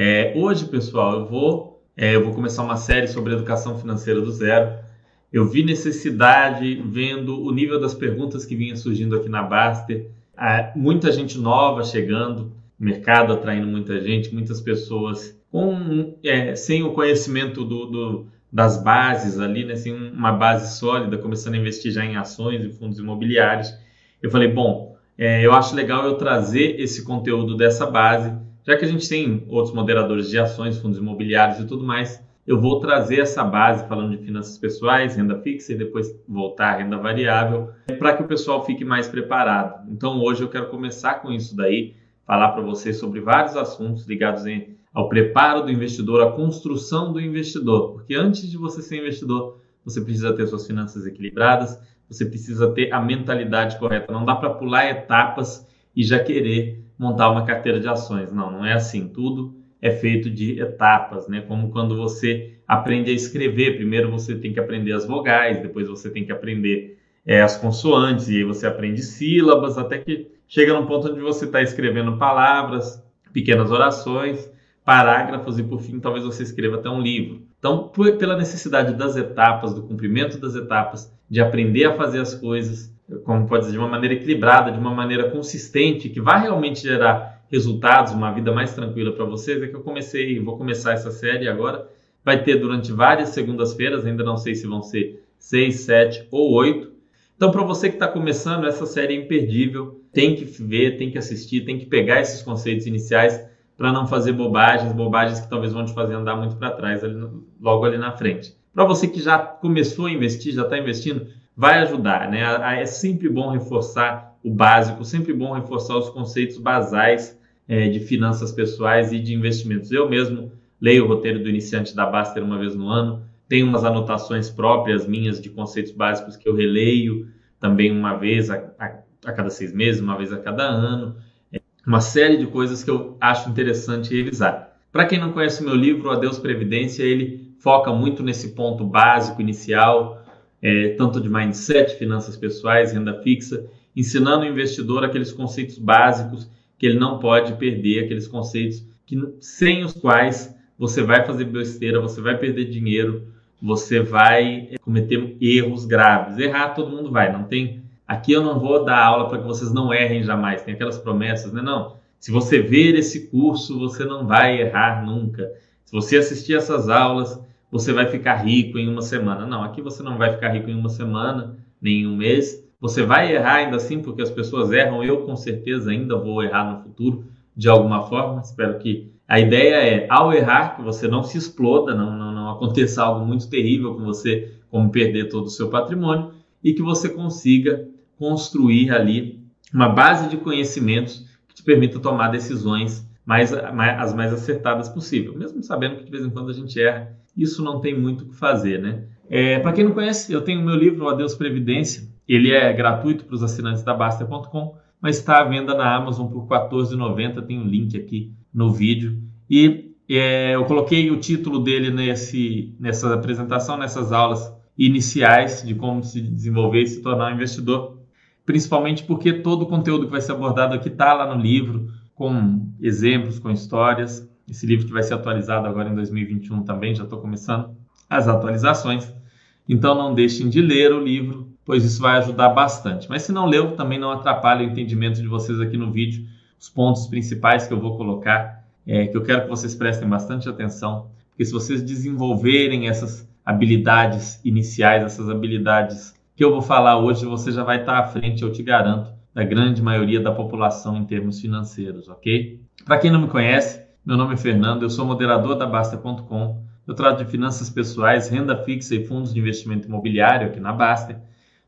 É, hoje, pessoal, eu vou, é, eu vou começar uma série sobre educação financeira do zero. Eu vi necessidade, vendo o nível das perguntas que vinha surgindo aqui na Baster, muita gente nova chegando, mercado atraindo muita gente, muitas pessoas com, é, sem o conhecimento do, do, das bases ali, né, sem uma base sólida, começando a investir já em ações e fundos imobiliários. Eu falei, bom, é, eu acho legal eu trazer esse conteúdo dessa base, já que a gente tem outros moderadores de ações, fundos imobiliários e tudo mais, eu vou trazer essa base falando de finanças pessoais, renda fixa e depois voltar à renda variável, para que o pessoal fique mais preparado. Então hoje eu quero começar com isso daí, falar para vocês sobre vários assuntos ligados em, ao preparo do investidor, à construção do investidor, porque antes de você ser investidor, você precisa ter suas finanças equilibradas, você precisa ter a mentalidade correta. Não dá para pular etapas e já querer montar uma carteira de ações. Não, não é assim. Tudo é feito de etapas, né? Como quando você aprende a escrever, primeiro você tem que aprender as vogais, depois você tem que aprender é, as consoantes, e aí você aprende sílabas, até que chega num ponto onde você está escrevendo palavras, pequenas orações, parágrafos e por fim talvez você escreva até um livro. Então, por, pela necessidade das etapas, do cumprimento das etapas, de aprender a fazer as coisas, como pode dizer, de uma maneira equilibrada, de uma maneira consistente, que vai realmente gerar resultados, uma vida mais tranquila para vocês, é que eu comecei, vou começar essa série agora. Vai ter durante várias segundas-feiras, ainda não sei se vão ser seis, sete ou oito. Então, para você que está começando, essa série é imperdível. Tem que ver, tem que assistir, tem que pegar esses conceitos iniciais para não fazer bobagens, bobagens que talvez vão te fazer andar muito para trás ali, logo ali na frente. Para você que já começou a investir, já está investindo, vai ajudar, né? É sempre bom reforçar o básico, sempre bom reforçar os conceitos basais é, de finanças pessoais e de investimentos. Eu mesmo leio o roteiro do iniciante da Baster uma vez no ano, tenho umas anotações próprias minhas de conceitos básicos que eu releio também uma vez a, a, a cada seis meses, uma vez a cada ano. É uma série de coisas que eu acho interessante revisar. Para quem não conhece o meu livro, Adeus Previdência, ele foca muito nesse ponto básico, inicial, é, tanto de mindset, finanças pessoais, renda fixa, ensinando o investidor aqueles conceitos básicos que ele não pode perder aqueles conceitos que, sem os quais você vai fazer besteira, você vai perder dinheiro, você vai eh, cometer erros graves. Errar todo mundo vai, não tem. Aqui eu não vou dar aula para que vocês não errem jamais. Tem aquelas promessas, né? Não. Se você ver esse curso, você não vai errar nunca. Se você assistir essas aulas, você vai ficar rico em uma semana. Não, aqui você não vai ficar rico em uma semana, nem em um mês. Você vai errar ainda assim, porque as pessoas erram. Eu, com certeza, ainda vou errar no futuro, de alguma forma. Espero que a ideia é, ao errar, que você não se exploda, não, não, não aconteça algo muito terrível com você, como perder todo o seu patrimônio, e que você consiga construir ali uma base de conhecimentos que te permita tomar decisões mais, as mais acertadas possível. Mesmo sabendo que de vez em quando a gente erra, isso não tem muito o que fazer, né? É, Para quem não conhece, eu tenho meu livro Adeus Previdência, ele é gratuito para os assinantes da Baster.com, mas está à venda na Amazon por R$ 14,90. Tem um link aqui no vídeo. E é, eu coloquei o título dele nesse, nessa apresentação, nessas aulas iniciais de como se desenvolver e se tornar um investidor, principalmente porque todo o conteúdo que vai ser abordado aqui está lá no livro, com exemplos, com histórias. Esse livro que vai ser atualizado agora em 2021 também, já estou começando as atualizações. Então não deixem de ler o livro, pois isso vai ajudar bastante. Mas se não leu, também não atrapalha o entendimento de vocês aqui no vídeo, os pontos principais que eu vou colocar, é, que eu quero que vocês prestem bastante atenção, porque se vocês desenvolverem essas habilidades iniciais, essas habilidades que eu vou falar hoje, você já vai estar à frente, eu te garanto, da grande maioria da população em termos financeiros, ok? Para quem não me conhece, meu nome é Fernando, eu sou moderador da Basta.com, eu trato de finanças pessoais, renda fixa e fundos de investimento imobiliário aqui na Baster.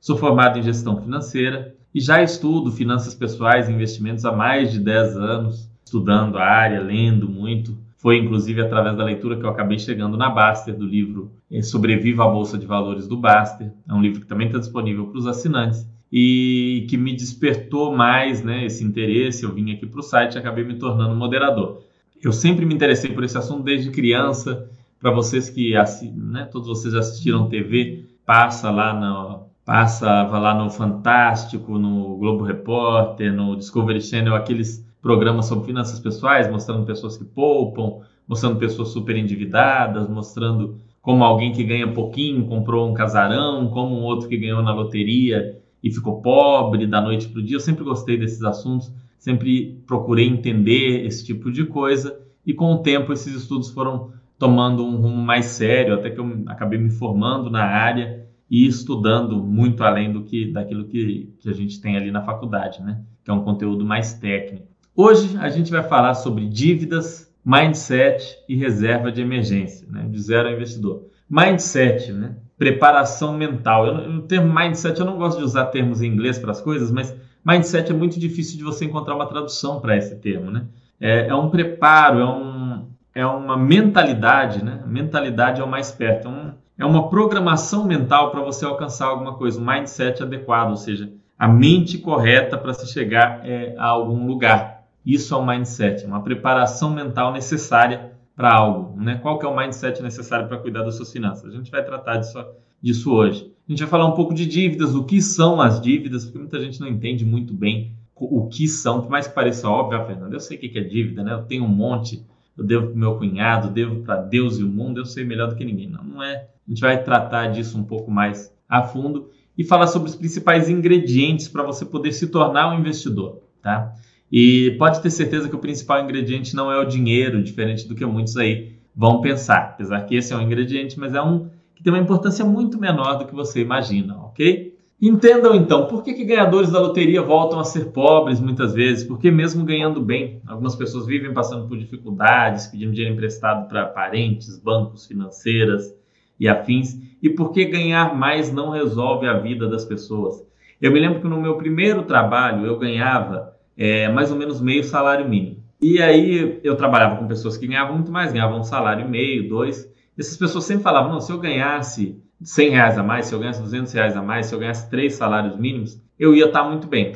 Sou formado em gestão financeira e já estudo finanças pessoais e investimentos há mais de 10 anos, estudando a área, lendo muito. Foi inclusive através da leitura que eu acabei chegando na Baster, do livro eh, Sobreviva à Bolsa de Valores do Baster. É um livro que também está disponível para os assinantes e que me despertou mais né, esse interesse. Eu vim aqui para o site e acabei me tornando moderador. Eu sempre me interessei por esse assunto desde criança. Para vocês que né, todos vocês assistiram TV, passa lá no, passava lá no Fantástico, no Globo Repórter, no Discovery Channel, aqueles programas sobre finanças pessoais, mostrando pessoas que poupam, mostrando pessoas super endividadas, mostrando como alguém que ganha pouquinho comprou um casarão, como um outro que ganhou na loteria e ficou pobre da noite para o dia. Eu sempre gostei desses assuntos, sempre procurei entender esse tipo de coisa e com o tempo esses estudos foram tomando um rumo mais sério, até que eu acabei me formando na área e estudando muito além do que daquilo que, que a gente tem ali na faculdade, né? Que é um conteúdo mais técnico. Hoje a gente vai falar sobre dívidas, mindset e reserva de emergência, né? De zero ao investidor. Mindset, né? Preparação mental. O termo mindset eu não gosto de usar termos em inglês para as coisas, mas mindset é muito difícil de você encontrar uma tradução para esse termo, né? É, é, um preparo, é, um, é uma mentalidade, né? Mentalidade é o mais perto. É, um, é uma programação mental para você alcançar alguma coisa, um mindset adequado, ou seja, a mente correta para se chegar é, a algum lugar. Isso é um mindset, uma preparação mental necessária para algo. Né? Qual que é o mindset necessário para cuidar das suas finanças? A gente vai tratar disso, disso hoje. A gente vai falar um pouco de dívidas, o que são as dívidas, porque muita gente não entende muito bem o que são, por mais que pareça óbvio, ah, Fernando, eu sei o que é dívida, né? Eu tenho um monte, eu devo para meu cunhado, devo para Deus e o mundo, eu sei melhor do que ninguém. Não, não é. A gente vai tratar disso um pouco mais a fundo e falar sobre os principais ingredientes para você poder se tornar um investidor, tá? E pode ter certeza que o principal ingrediente não é o dinheiro, diferente do que muitos aí vão pensar. Apesar que esse é um ingrediente, mas é um que tem uma importância muito menor do que você imagina, ok? Entendam então, por que, que ganhadores da loteria voltam a ser pobres muitas vezes? Porque mesmo ganhando bem, algumas pessoas vivem passando por dificuldades, pedindo dinheiro emprestado para parentes, bancos, financeiras e afins. E por que ganhar mais não resolve a vida das pessoas? Eu me lembro que no meu primeiro trabalho eu ganhava é, mais ou menos meio salário mínimo. E aí eu trabalhava com pessoas que ganhavam muito mais, ganhavam um salário e meio, dois. Essas pessoas sempre falavam, não, se eu ganhasse 100 reais a mais, se eu ganhasse 200 reais a mais, se eu ganhasse três salários mínimos, eu ia estar muito bem.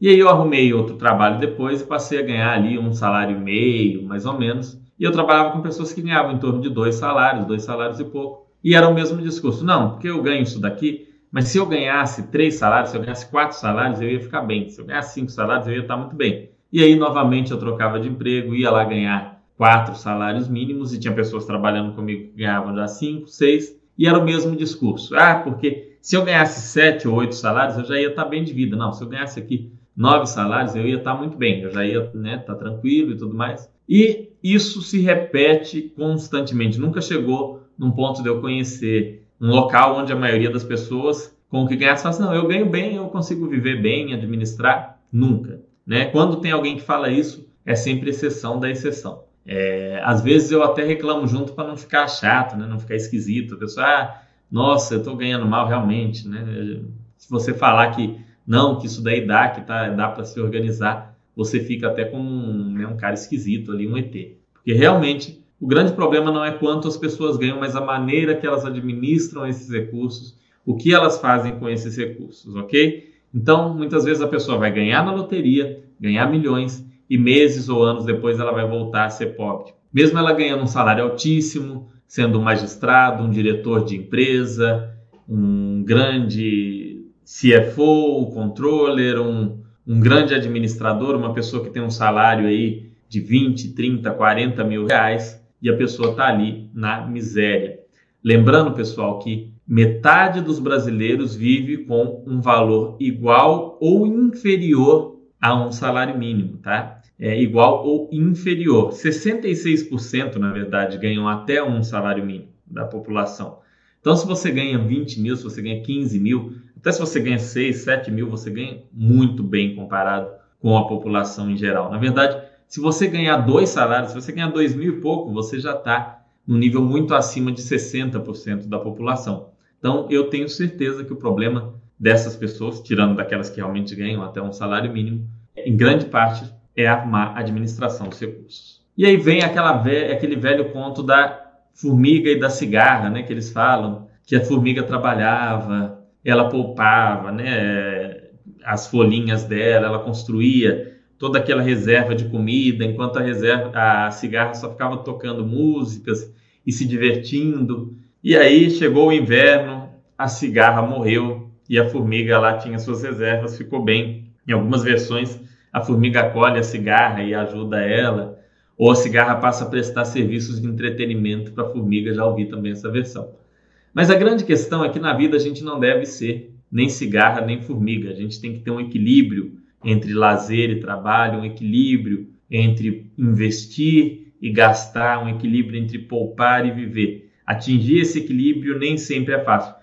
E aí eu arrumei outro trabalho depois e passei a ganhar ali um salário e meio, mais ou menos. E eu trabalhava com pessoas que ganhavam em torno de dois salários, dois salários e pouco. E era o mesmo discurso. Não, porque eu ganho isso daqui, mas se eu ganhasse três salários, se eu ganhasse quatro salários, eu ia ficar bem. Se eu ganhasse cinco salários, eu ia estar muito bem. E aí, novamente, eu trocava de emprego, ia lá ganhar quatro salários mínimos e tinha pessoas trabalhando comigo que ganhavam já cinco, seis e era o mesmo discurso. Ah, porque se eu ganhasse sete ou oito salários, eu já ia estar bem de vida. Não, se eu ganhasse aqui nove salários, eu ia estar muito bem, eu já ia estar né, tá tranquilo e tudo mais. E isso se repete constantemente. Nunca chegou num ponto de eu conhecer um local onde a maioria das pessoas com o que ganhasse fala assim, não, eu ganho bem, eu consigo viver bem, administrar. Nunca. Né? Quando tem alguém que fala isso, é sempre exceção da exceção. É, às vezes eu até reclamo junto para não ficar chato, né? não ficar esquisito. A pessoa, ah, nossa, eu estou ganhando mal realmente. Né? Se você falar que não, que isso daí dá, que tá, dá para se organizar, você fica até como um, né, um cara esquisito ali, um ET. Porque realmente o grande problema não é quanto as pessoas ganham, mas a maneira que elas administram esses recursos, o que elas fazem com esses recursos, ok? Então, muitas vezes a pessoa vai ganhar na loteria, ganhar milhões, e meses ou anos depois ela vai voltar a ser pobre. Mesmo ela ganhando um salário altíssimo, sendo um magistrado, um diretor de empresa, um grande CFO, um controller, um, um grande administrador, uma pessoa que tem um salário aí de 20, 30, 40 mil reais e a pessoa está ali na miséria. Lembrando, pessoal, que metade dos brasileiros vive com um valor igual ou inferior a um salário mínimo, tá? é, igual ou inferior. 66%, na verdade, ganham até um salário mínimo da população. Então, se você ganha 20 mil, se você ganha 15 mil, até se você ganha 6, 7 mil, você ganha muito bem comparado com a população em geral. Na verdade, se você ganhar dois salários, se você ganhar 2 mil e pouco, você já está no nível muito acima de 60% da população. Então, eu tenho certeza que o problema dessas pessoas, tirando daquelas que realmente ganham até um salário mínimo, em grande parte é a má administração dos recursos. E aí vem aquela ve aquele velho conto da formiga e da cigarra, né, que eles falam, que a formiga trabalhava, ela poupava, né, as folhinhas dela, ela construía toda aquela reserva de comida, enquanto a reserva, a cigarra só ficava tocando músicas e se divertindo. E aí chegou o inverno, a cigarra morreu e a formiga lá tinha suas reservas, ficou bem. Em algumas versões a formiga colhe a cigarra e ajuda ela. ou a cigarra passa a prestar serviços de entretenimento para a formiga, já ouvi também essa versão. Mas a grande questão é que na vida a gente não deve ser nem cigarra nem formiga. A gente tem que ter um equilíbrio entre lazer e trabalho, um equilíbrio entre investir e gastar, um equilíbrio entre poupar e viver. Atingir esse equilíbrio nem sempre é fácil.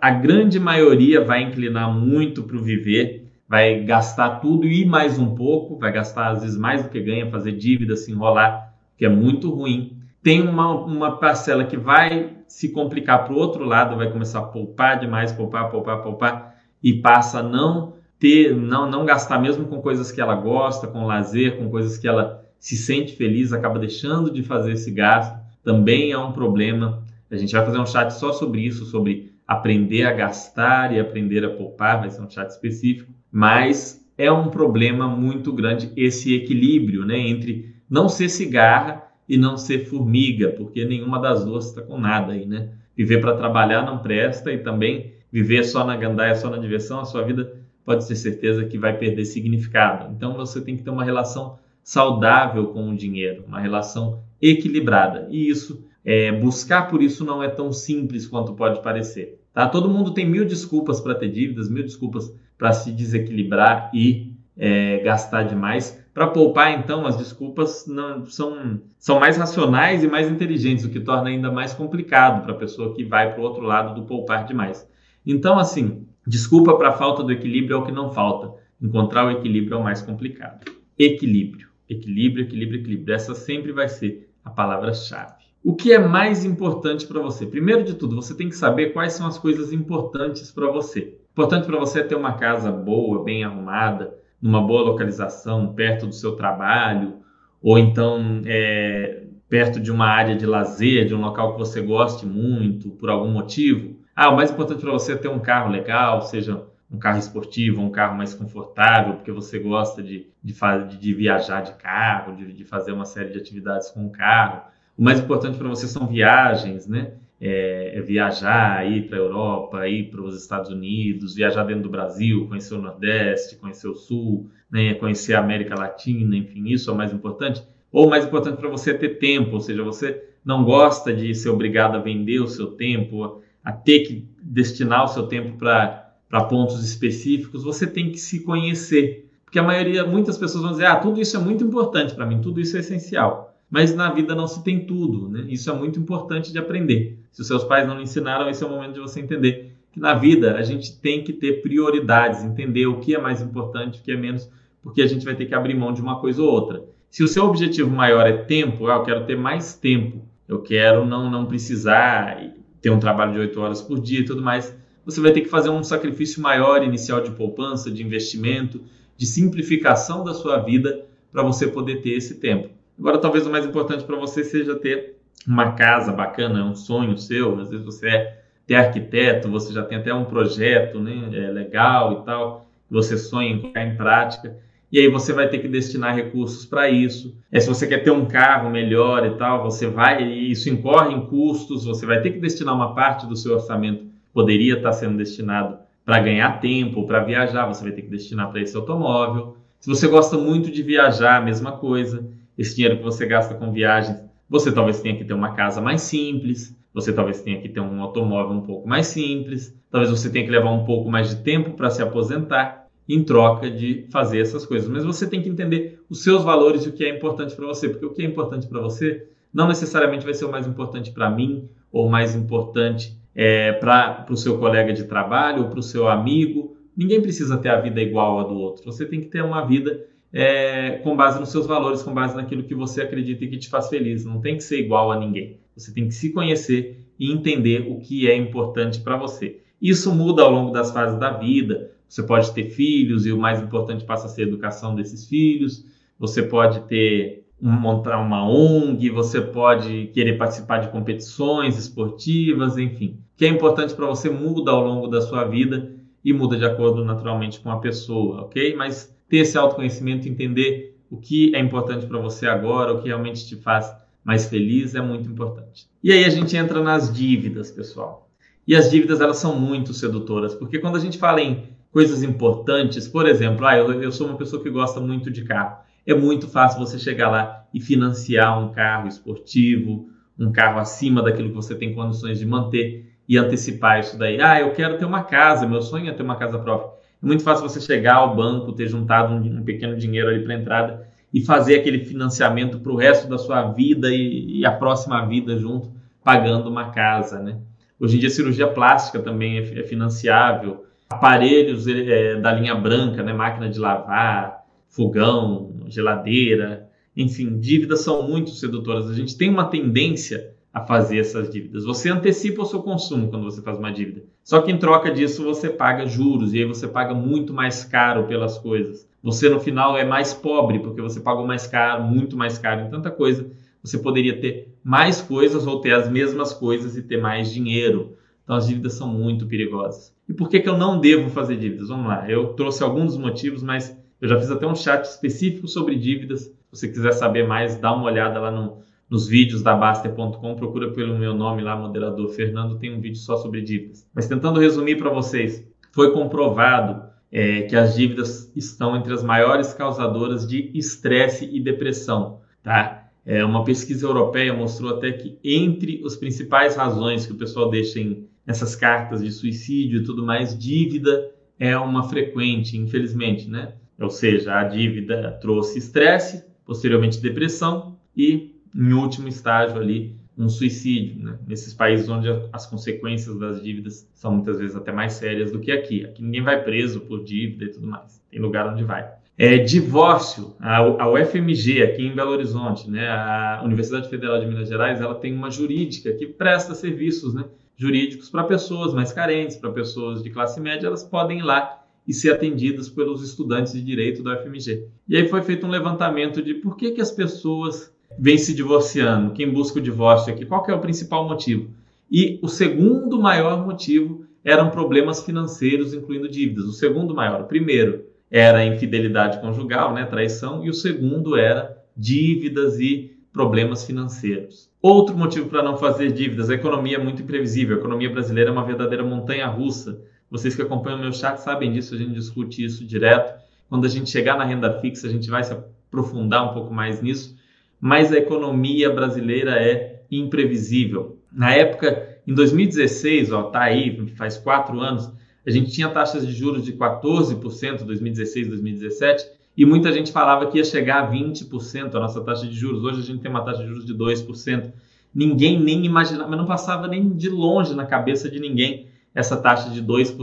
A grande maioria vai inclinar muito para o viver, vai gastar tudo e mais um pouco, vai gastar às vezes mais do que ganha, fazer dívida, se enrolar, que é muito ruim. Tem uma, uma parcela que vai se complicar para o outro lado, vai começar a poupar demais, poupar, poupar, poupar, e passa a não ter, não, não gastar mesmo com coisas que ela gosta, com lazer, com coisas que ela se sente feliz, acaba deixando de fazer esse gasto. Também é um problema. A gente vai fazer um chat só sobre isso, sobre aprender a gastar e aprender a poupar, vai ser um chat específico, mas é um problema muito grande esse equilíbrio, né, entre não ser cigarra e não ser formiga, porque nenhuma das duas está com nada aí, né? Viver para trabalhar não presta e também viver só na gandaia, só na diversão, a sua vida pode ter certeza que vai perder significado. Então você tem que ter uma relação saudável com o dinheiro, uma relação equilibrada. E isso, é, buscar por isso não é tão simples quanto pode parecer. Tá? Todo mundo tem mil desculpas para ter dívidas, mil desculpas para se desequilibrar e é, gastar demais. Para poupar, então, as desculpas não, são, são mais racionais e mais inteligentes, o que torna ainda mais complicado para a pessoa que vai para o outro lado do poupar demais. Então, assim, desculpa para a falta do equilíbrio é o que não falta. Encontrar o equilíbrio é o mais complicado. Equilíbrio. Equilíbrio, equilíbrio, equilíbrio. Essa sempre vai ser a palavra-chave. O que é mais importante para você? Primeiro de tudo, você tem que saber quais são as coisas importantes para você. Importante para você é ter uma casa boa, bem arrumada, numa boa localização, perto do seu trabalho, ou então é, perto de uma área de lazer, de um local que você goste muito, por algum motivo. Ah, o mais importante para você é ter um carro legal, seja um carro esportivo, um carro mais confortável, porque você gosta de, de, de, de viajar de carro, de, de, fazer uma série de atividades com o carro. O mais importante para você são viagens, né? É, é viajar, ir para a Europa, ir para os Estados Unidos, viajar dentro do Brasil, conhecer o Nordeste, conhecer o Sul, né? conhecer a América Latina, enfim, isso é o mais importante. Ou o mais importante para você é ter tempo, ou seja, você não gosta de ser obrigado a vender o seu tempo, a ter que destinar o seu tempo para pontos específicos, você tem que se conhecer. Porque a maioria, muitas pessoas vão dizer, ah, tudo isso é muito importante para mim, tudo isso é essencial. Mas na vida não se tem tudo, né? Isso é muito importante de aprender. Se os seus pais não lhe ensinaram, esse é o momento de você entender que na vida a gente tem que ter prioridades, entender o que é mais importante, o que é menos, porque a gente vai ter que abrir mão de uma coisa ou outra. Se o seu objetivo maior é tempo, ah, eu quero ter mais tempo, eu quero não, não precisar ter um trabalho de oito horas por dia e tudo mais, você vai ter que fazer um sacrifício maior inicial de poupança, de investimento, de simplificação da sua vida para você poder ter esse tempo. Agora, talvez o mais importante para você seja ter uma casa bacana, é um sonho seu. Às vezes você é, é arquiteto, você já tem até um projeto né, é legal e tal, você sonha em colocar em prática. E aí você vai ter que destinar recursos para isso. É, se você quer ter um carro melhor e tal, você vai, isso incorre em custos, você vai ter que destinar uma parte do seu orçamento poderia estar sendo destinado para ganhar tempo, para viajar, você vai ter que destinar para esse automóvel. Se você gosta muito de viajar, a mesma coisa. Esse dinheiro que você gasta com viagens, você talvez tenha que ter uma casa mais simples, você talvez tenha que ter um automóvel um pouco mais simples, talvez você tenha que levar um pouco mais de tempo para se aposentar em troca de fazer essas coisas. Mas você tem que entender os seus valores e o que é importante para você, porque o que é importante para você não necessariamente vai ser o mais importante para mim ou o mais importante é, para o seu colega de trabalho ou para o seu amigo. Ninguém precisa ter a vida igual a do outro. Você tem que ter uma vida é, com base nos seus valores, com base naquilo que você acredita e que te faz feliz. Não tem que ser igual a ninguém. Você tem que se conhecer e entender o que é importante para você. Isso muda ao longo das fases da vida. Você pode ter filhos e o mais importante passa a ser a educação desses filhos. Você pode ter montar uma ONG, você pode querer participar de competições esportivas, enfim. O que é importante para você muda ao longo da sua vida e muda de acordo naturalmente com a pessoa, ok? Mas ter esse autoconhecimento, entender o que é importante para você agora, o que realmente te faz mais feliz é muito importante. E aí a gente entra nas dívidas, pessoal. E as dívidas elas são muito sedutoras, porque quando a gente fala em coisas importantes, por exemplo, ah, eu, eu sou uma pessoa que gosta muito de carro é muito fácil você chegar lá e financiar um carro esportivo, um carro acima daquilo que você tem condições de manter e antecipar isso daí. Ah, eu quero ter uma casa, meu sonho é ter uma casa própria. É muito fácil você chegar ao banco, ter juntado um, um pequeno dinheiro ali para entrada e fazer aquele financiamento para o resto da sua vida e, e, a próxima vida junto, pagando uma casa, né? Hoje em dia, cirurgia plástica também é, é financiável, aparelhos é, da linha branca, né? máquina de lavar, fogão, geladeira, enfim, dívidas são muito sedutoras. A gente tem uma tendência a fazer essas dívidas. Você antecipa o seu consumo quando você faz uma dívida. Só que em troca disso você paga juros e aí você paga muito mais caro pelas coisas. Você no final é mais pobre porque você pagou mais caro, muito mais caro em tanta coisa. Você poderia ter mais coisas ou ter as mesmas coisas e ter mais dinheiro. Então as dívidas são muito perigosas. E por que, que eu não devo fazer dívidas? Vamos lá, eu trouxe alguns motivos, mas eu já fiz até um chat específico sobre dívidas. Se você quiser saber mais, dá uma olhada lá no, nos vídeos da Baster.com, procura pelo meu nome lá, moderador Fernando, tem um vídeo só sobre dívidas. Mas tentando resumir para vocês, foi comprovado é, que as dívidas estão entre as maiores causadoras de estresse e depressão, tá? É, uma pesquisa europeia mostrou até que entre as principais razões que o pessoal deixa em essas cartas de suicídio e tudo mais, dívida é uma frequente, infelizmente, né? Ou seja, a dívida trouxe estresse, posteriormente depressão e em último estágio ali, um suicídio, né? nesses países onde as consequências das dívidas são muitas vezes até mais sérias do que aqui. Aqui ninguém vai preso por dívida e tudo mais. Tem lugar onde vai. É, divórcio, a, a UFMG aqui em Belo Horizonte, né, a Universidade Federal de Minas Gerais, ela tem uma jurídica que presta serviços né, jurídicos para pessoas mais carentes, para pessoas de classe média, elas podem ir lá e ser atendidas pelos estudantes de direito da UFMG. E aí foi feito um levantamento de por que, que as pessoas vem se divorciando, quem busca o divórcio aqui, qual é o principal motivo? E o segundo maior motivo eram problemas financeiros, incluindo dívidas. O segundo maior, o primeiro era infidelidade conjugal, né, traição, e o segundo era dívidas e problemas financeiros. Outro motivo para não fazer dívidas, a economia é muito imprevisível. A economia brasileira é uma verdadeira montanha russa. Vocês que acompanham o meu chat sabem disso, a gente discute isso direto. Quando a gente chegar na renda fixa, a gente vai se aprofundar um pouco mais nisso mas a economia brasileira é imprevisível. Na época, em 2016, ó, tá aí, faz quatro anos, a gente tinha taxas de juros de 14%, 2016, 2017, e muita gente falava que ia chegar a 20% a nossa taxa de juros. Hoje a gente tem uma taxa de juros de 2%. Ninguém nem imaginava, mas não passava nem de longe na cabeça de ninguém essa taxa de 2%.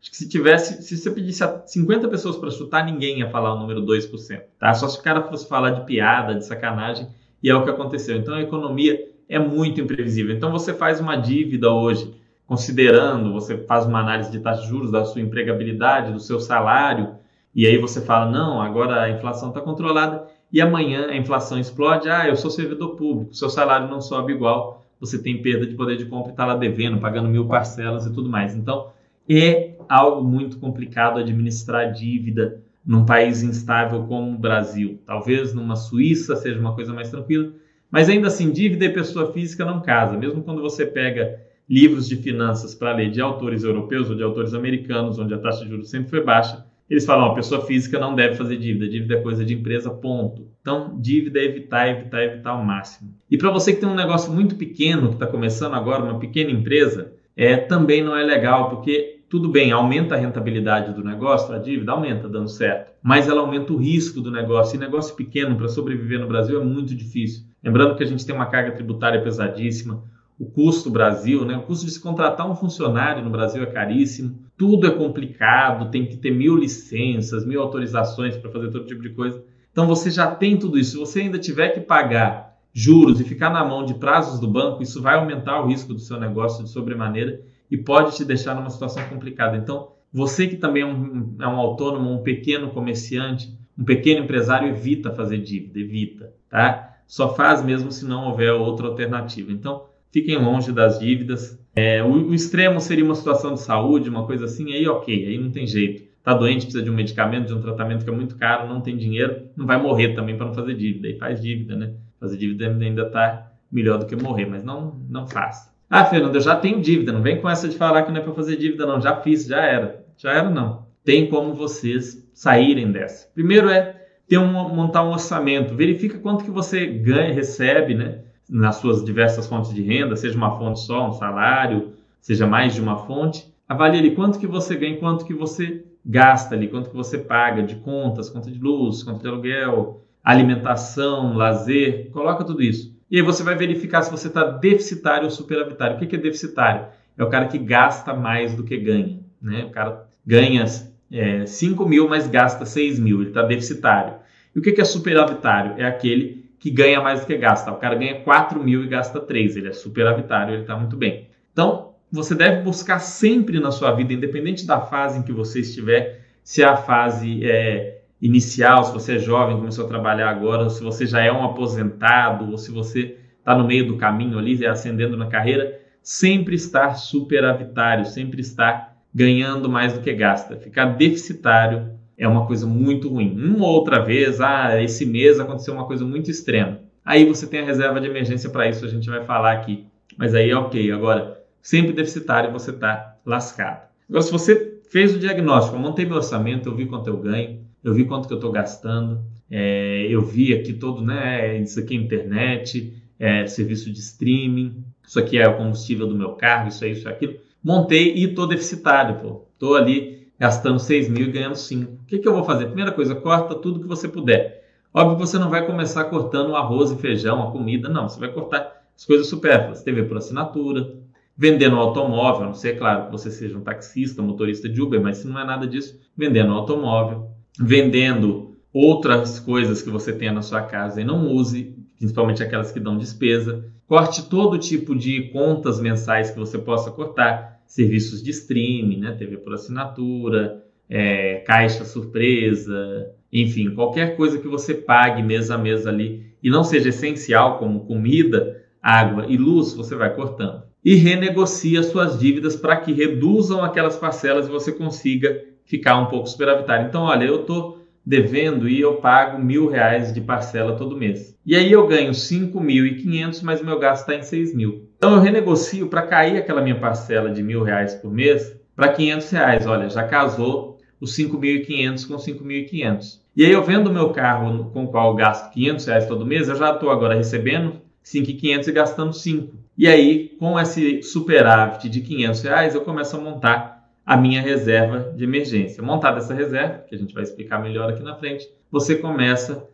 Acho que se tivesse, se você pedisse a 50 pessoas para chutar, ninguém ia falar o número 2%, tá? Só se o cara fosse falar de piada, de sacanagem, e é o que aconteceu. Então a economia é muito imprevisível. Então você faz uma dívida hoje, considerando, você faz uma análise de taxa de juros da sua empregabilidade, do seu salário, e aí você fala, não, agora a inflação está controlada, e amanhã a inflação explode, ah, eu sou servidor público, seu salário não sobe igual, você tem perda de poder de compra e está lá devendo, pagando mil parcelas e tudo mais. Então, é algo muito complicado administrar dívida num país instável como o Brasil. Talvez numa Suíça seja uma coisa mais tranquila, mas ainda assim, dívida e pessoa física não casa. Mesmo quando você pega livros de finanças para ler de autores europeus ou de autores americanos, onde a taxa de juros sempre foi baixa, eles falam, a pessoa física não deve fazer dívida, dívida é coisa de empresa, ponto. Então, dívida é evitar, evitar, evitar ao máximo. E para você que tem um negócio muito pequeno, que está começando agora, uma pequena empresa, é, também não é legal, porque tudo bem, aumenta a rentabilidade do negócio, a dívida aumenta dando certo, mas ela aumenta o risco do negócio. E negócio pequeno para sobreviver no Brasil é muito difícil. Lembrando que a gente tem uma carga tributária pesadíssima, o custo Brasil, né? o custo de se contratar um funcionário no Brasil é caríssimo, tudo é complicado, tem que ter mil licenças, mil autorizações para fazer todo tipo de coisa. Então você já tem tudo isso. Se você ainda tiver que pagar juros e ficar na mão de prazos do banco, isso vai aumentar o risco do seu negócio de sobremaneira e pode te deixar numa situação complicada. Então, você que também é um, é um autônomo, um pequeno comerciante, um pequeno empresário, evita fazer dívida, evita, tá? Só faz mesmo se não houver outra alternativa. Então, fiquem longe das dívidas. É, o, o, extremo seria uma situação de saúde, uma coisa assim, aí ok, aí não tem jeito. Tá doente, precisa de um medicamento, de um tratamento que é muito caro, não tem dinheiro, não vai morrer também para não fazer dívida. Aí faz dívida, né? Fazer dívida ainda está melhor do que morrer, mas não, não faça. Ah, Fernando, eu já tenho dívida, não vem com essa de falar que não é para fazer dívida, não. Já fiz, já era. Já era, não. Tem como vocês saírem dessa. Primeiro é ter um, montar um orçamento, verifica quanto que você ganha, recebe, né? Nas suas diversas fontes de renda, seja uma fonte só, um salário, seja mais de uma fonte. Avalie ali quanto que você ganha, quanto que você gasta ali, quanto que você paga de contas, conta de luz, conta de aluguel, alimentação, lazer, coloca tudo isso. E aí você vai verificar se você está deficitário ou superavitário. O que é deficitário? É o cara que gasta mais do que ganha. Né? O cara ganha é, 5 mil, mas gasta 6 mil, ele está deficitário. E o que é superavitário? É aquele que ganha mais do que gasta. O cara ganha 4 mil e gasta 3, ele é superavitário, ele está muito bem. Então, você deve buscar sempre na sua vida, independente da fase em que você estiver, se é a fase é, inicial, se você é jovem, começou a trabalhar agora, se você já é um aposentado, ou se você está no meio do caminho ali, ascendendo na carreira, sempre estar superavitário, sempre estar ganhando mais do que gasta. Ficar deficitário é uma coisa muito ruim. Uma outra vez, ah, esse mês aconteceu uma coisa muito extrema. Aí você tem a reserva de emergência para isso, a gente vai falar aqui. Mas aí é ok. Agora, sempre deficitário você está lascado. Agora, se você fez o diagnóstico, eu montei meu orçamento, eu vi quanto eu ganho, eu vi quanto que eu estou gastando, é, eu vi aqui todo, né, isso aqui é internet, é, serviço de streaming, isso aqui é o combustível do meu carro, isso é isso, é aquilo montei e estou deficitário, pô. Estou ali gastando 6 mil e ganhando 5. O que, que eu vou fazer? Primeira coisa, corta tudo que você puder. Óbvio que você não vai começar cortando arroz e feijão, a comida, não. Você vai cortar as coisas supérfluas. TV por assinatura, vendendo automóvel, a não ser, claro, que você seja um taxista, motorista de Uber, mas se não é nada disso, vendendo automóvel, vendendo outras coisas que você tenha na sua casa e não use, principalmente aquelas que dão despesa. Corte todo tipo de contas mensais que você possa cortar serviços de streaming, né? TV por assinatura, é, caixa surpresa, enfim, qualquer coisa que você pague mês a mês ali e não seja essencial, como comida, água e luz, você vai cortando. E renegocia suas dívidas para que reduzam aquelas parcelas e você consiga ficar um pouco superavitário. Então, olha, eu estou devendo e eu pago mil reais de parcela todo mês. E aí eu ganho cinco mil e quinhentos, mas o meu gasto está em seis mil. Então eu renegocio para cair aquela minha parcela de mil reais por mês para quinhentos reais. Olha, já casou os cinco mil e quinhentos com cinco mil e quinhentos. Aí eu vendo o meu carro com o qual gasto quinhentos reais todo mês, eu já estou agora recebendo cinco e quinhentos e gastando cinco. E aí, com esse superávit de 500 reais, eu começo a montar a minha reserva de emergência. Montada essa reserva, que a gente vai explicar melhor aqui na frente, você começa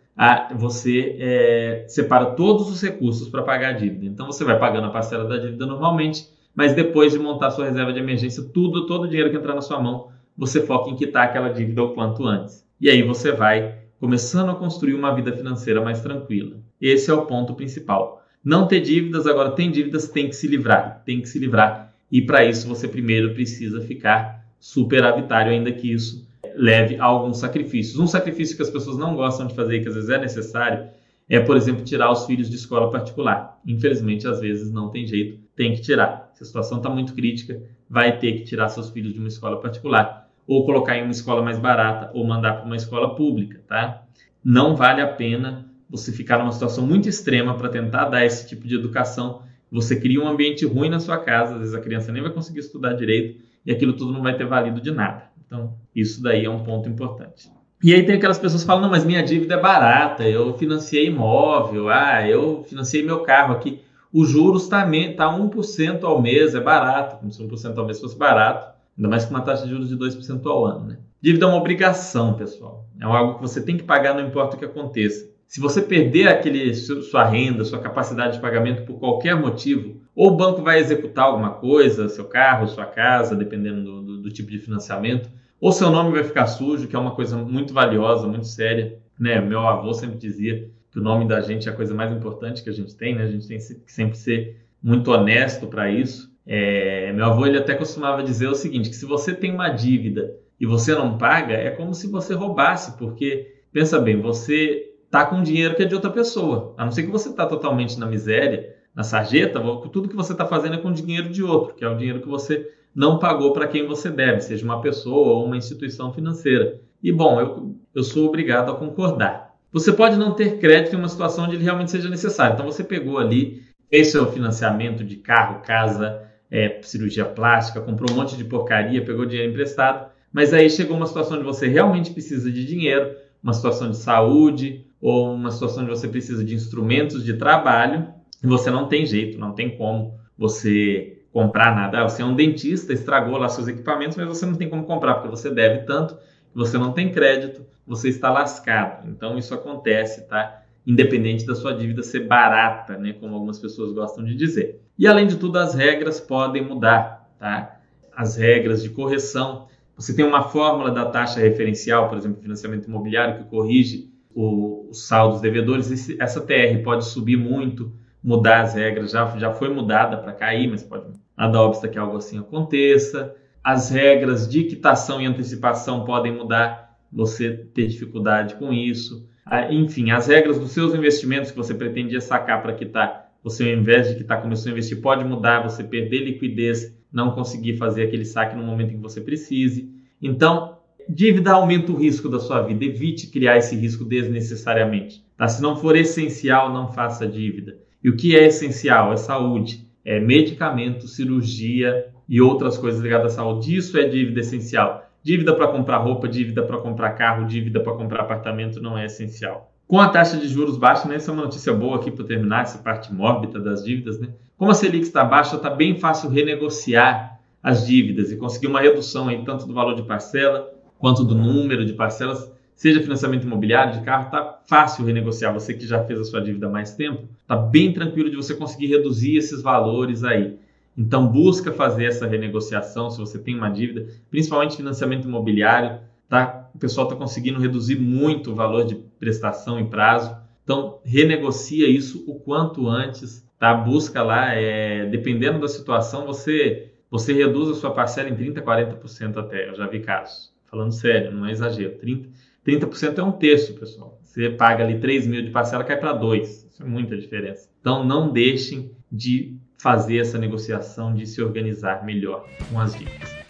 você é, separa todos os recursos para pagar a dívida. Então você vai pagando a parcela da dívida normalmente, mas depois de montar sua reserva de emergência, tudo, todo o dinheiro que entrar na sua mão, você foca em quitar aquela dívida o quanto antes. E aí você vai começando a construir uma vida financeira mais tranquila. Esse é o ponto principal. Não ter dívidas, agora tem dívidas, tem que se livrar, tem que se livrar e para isso você primeiro precisa ficar superavitário, ainda que isso leve a alguns sacrifícios. Um sacrifício que as pessoas não gostam de fazer e que às vezes é necessário é, por exemplo, tirar os filhos de escola particular. Infelizmente, às vezes não tem jeito, tem que tirar. Se a situação está muito crítica, vai ter que tirar seus filhos de uma escola particular ou colocar em uma escola mais barata ou mandar para uma escola pública, tá? Não vale a pena você ficar numa situação muito extrema para tentar dar esse tipo de educação você cria um ambiente ruim na sua casa, às vezes a criança nem vai conseguir estudar direito e aquilo tudo não vai ter valido de nada. Então, isso daí é um ponto importante. E aí tem aquelas pessoas que falam, não, mas minha dívida é barata, eu financiei imóvel, ah, eu financiei meu carro aqui. Os juros está tá 1% ao mês, é barato, como se 1% ao mês fosse barato, ainda mais com uma taxa de juros de 2% ao ano. Né? Dívida é uma obrigação, pessoal. É algo que você tem que pagar, não importa o que aconteça. Se você perder aquele, sua renda, sua capacidade de pagamento por qualquer motivo, ou o banco vai executar alguma coisa, seu carro, sua casa, dependendo do, do, do tipo de financiamento, ou seu nome vai ficar sujo, que é uma coisa muito valiosa, muito séria. Né? Meu avô sempre dizia que o nome da gente é a coisa mais importante que a gente tem, né? a gente tem que sempre ser muito honesto para isso. É, meu avô ele até costumava dizer o seguinte, que se você tem uma dívida e você não paga, é como se você roubasse, porque pensa bem, você tá com dinheiro que é de outra pessoa. A não ser que você está totalmente na miséria, na sarjeta, tudo que você está fazendo é com dinheiro de outro, que é o dinheiro que você não pagou para quem você deve, seja uma pessoa ou uma instituição financeira. E bom, eu, eu sou obrigado a concordar. Você pode não ter crédito em uma situação onde ele realmente seja necessário. Então você pegou ali, fez seu financiamento de carro, casa, é, cirurgia plástica, comprou um monte de porcaria, pegou dinheiro emprestado, mas aí chegou uma situação onde você realmente precisa de dinheiro, uma situação de saúde ou uma situação onde você precisa de instrumentos de trabalho e você não tem jeito, não tem como você comprar nada. Ah, você é um dentista, estragou lá seus equipamentos, mas você não tem como comprar porque você deve tanto, você não tem crédito, você está lascado. Então isso acontece, tá? Independente da sua dívida ser barata, né, como algumas pessoas gostam de dizer. E além de tudo, as regras podem mudar, tá? As regras de correção. Você tem uma fórmula da taxa referencial, por exemplo, financiamento imobiliário, que corrige o, os saldos devedores. Esse, essa TR pode subir muito, mudar as regras. Já, já foi mudada para cair, mas pode óbvio que algo assim aconteça. As regras de quitação e antecipação podem mudar, você ter dificuldade com isso. Ah, enfim, as regras dos seus investimentos que você pretendia sacar para quitar, você ao invés de quitar começou a investir, pode mudar, você perder liquidez, não conseguir fazer aquele saque no momento em que você precise. Então, dívida aumenta o risco da sua vida. Evite criar esse risco desnecessariamente. Tá? Se não for essencial, não faça dívida. E o que é essencial? É saúde, é medicamento, cirurgia e outras coisas ligadas à saúde. Isso é dívida essencial. Dívida para comprar roupa, dívida para comprar carro, dívida para comprar apartamento não é essencial. Com a taxa de juros baixa, né, essa é uma notícia boa aqui para terminar, essa parte mórbida das dívidas. Né? Como a Selic está baixa, está bem fácil renegociar as dívidas e conseguir uma redução aí, tanto do valor de parcela quanto do número de parcelas. Seja financiamento imobiliário de carro, está fácil renegociar. Você que já fez a sua dívida há mais tempo, está bem tranquilo de você conseguir reduzir esses valores aí. Então busca fazer essa renegociação se você tem uma dívida, principalmente financiamento imobiliário, tá? O pessoal está conseguindo reduzir muito o valor de prestação e prazo. Então renegocia isso o quanto antes, tá? Busca lá, é, dependendo da situação, você você reduz a sua parcela em 30, 40% até. Eu já vi casos. Falando sério, não é exagero. 30, 30% é um terço, pessoal. Você paga ali 3 mil de parcela, cai para 2. Isso é muita diferença. Então não deixem de fazer essa negociação, de se organizar melhor com as dívidas.